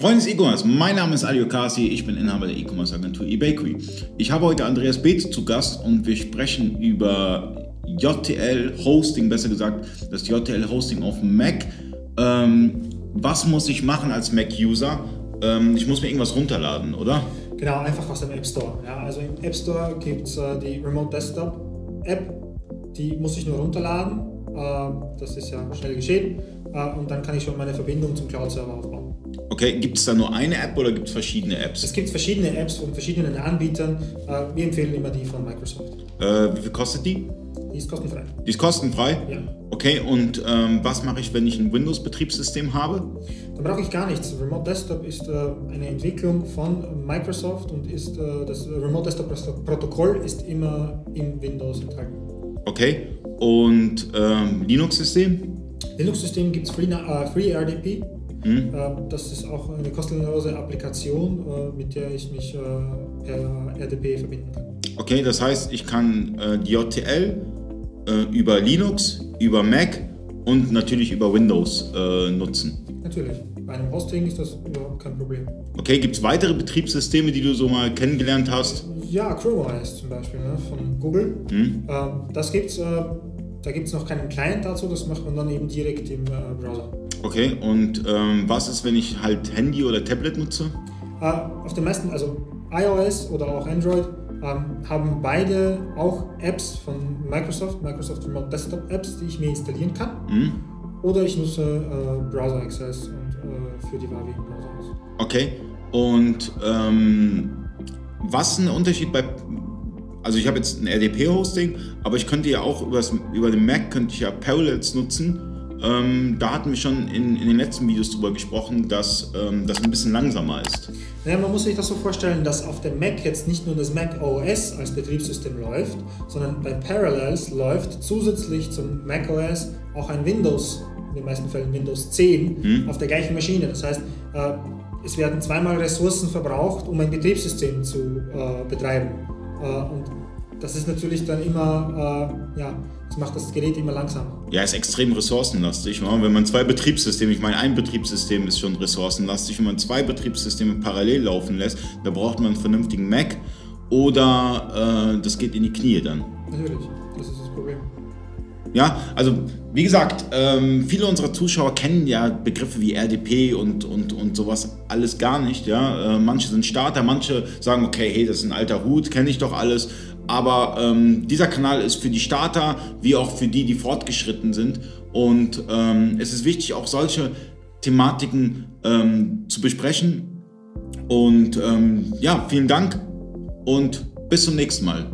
Freunde des E-Commerce, mein Name ist Ali Okasi, ich bin Inhaber der E-Commerce Agentur eBakery. Ich habe heute Andreas Beetz zu Gast und wir sprechen über JTL Hosting, besser gesagt das JTL Hosting auf Mac. Ähm, was muss ich machen als Mac-User? Ähm, ich muss mir irgendwas runterladen, oder? Genau, einfach aus dem App Store. Ja, also im App Store gibt es äh, die Remote Desktop App, die muss ich nur runterladen. Äh, das ist ja schnell geschehen. Äh, und dann kann ich schon meine Verbindung zum Cloud-Server aufbauen. Okay, gibt es da nur eine App oder gibt es verschiedene Apps? Es gibt verschiedene Apps von verschiedenen Anbietern. Äh, wir empfehlen immer die von Microsoft. Äh, wie viel kostet die? Die ist kostenfrei. Die ist kostenfrei? Ja. Okay, und ähm, was mache ich, wenn ich ein Windows-Betriebssystem habe? Dann brauche ich gar nichts. Remote Desktop ist äh, eine Entwicklung von Microsoft und ist äh, das Remote Desktop Protokoll ist immer in Windows enthalten. Okay, und ähm, Linux-System? Linux-System gibt es Free, äh, FreeRDP. Äh, das ist auch eine kostenlose Applikation, äh, mit der ich mich äh, per RDP verbinden kann. Okay, das heißt, ich kann äh, die JTL äh, über Linux, über Mac und natürlich über Windows äh, nutzen. Natürlich. Bei einem Hosting ist das überhaupt kein Problem. Okay, gibt es weitere Betriebssysteme, die du so mal kennengelernt hast? Ja, Chrome OS zum Beispiel ne, von Google. Hm? Ähm, das gibt's. Äh, da gibt es noch keinen Client dazu, das macht man dann eben direkt im äh, Browser. Okay, und ähm, was ist, wenn ich halt Handy oder Tablet nutze? Äh, auf den meisten, also iOS oder auch Android, ähm, haben beide auch Apps von Microsoft, Microsoft Remote Desktop Apps, die ich mir installieren kann. Hm? Oder ich nutze äh, Browser Access und äh, für die Wavi Browser aus. Okay, und ähm, was ist ein Unterschied bei also ich habe jetzt ein RDP-Hosting, aber ich könnte ja auch übers, über den Mac könnte ich ja Parallels nutzen. Ähm, da hatten wir schon in, in, den letzten Videos darüber gesprochen, dass ähm, das ein bisschen langsamer ist. Naja, man muss sich das so vorstellen, dass auf dem Mac jetzt nicht nur das Mac OS als Betriebssystem läuft, sondern bei Parallels läuft zusätzlich zum Mac OS auch ein Windows, in den meisten Fällen Windows 10, Hm. auf der gleichen Maschine. Das heißt, äh, es werden zweimal Ressourcen verbraucht, um ein Betriebssystem zu äh, betreiben. Äh, und das ist natürlich dann immer, äh, ja, das macht das Gerät immer langsamer. Ja, ist extrem ressourcenlastig. Wenn man zwei Betriebssysteme, ich meine, ein Betriebssystem ist schon ressourcenlastig, wenn man zwei Betriebssysteme parallel laufen lässt, da braucht man einen vernünftigen Mac oder äh, das geht in die Knie dann. Natürlich, das ist das Problem. Ja, also wie gesagt, ähm, viele unserer Zuschauer kennen ja Begriffe wie RDP und, und, und sowas alles gar nicht. Ja? Äh, manche sind Starter, manche sagen, okay, hey, das ist ein alter Hut, kenne ich doch alles. Aber ähm, dieser Kanal ist für die Starter wie auch für die, die fortgeschritten sind. Und ähm, es ist wichtig, auch solche Thematiken ähm, zu besprechen. Und ähm, ja, vielen Dank und bis zum nächsten Mal.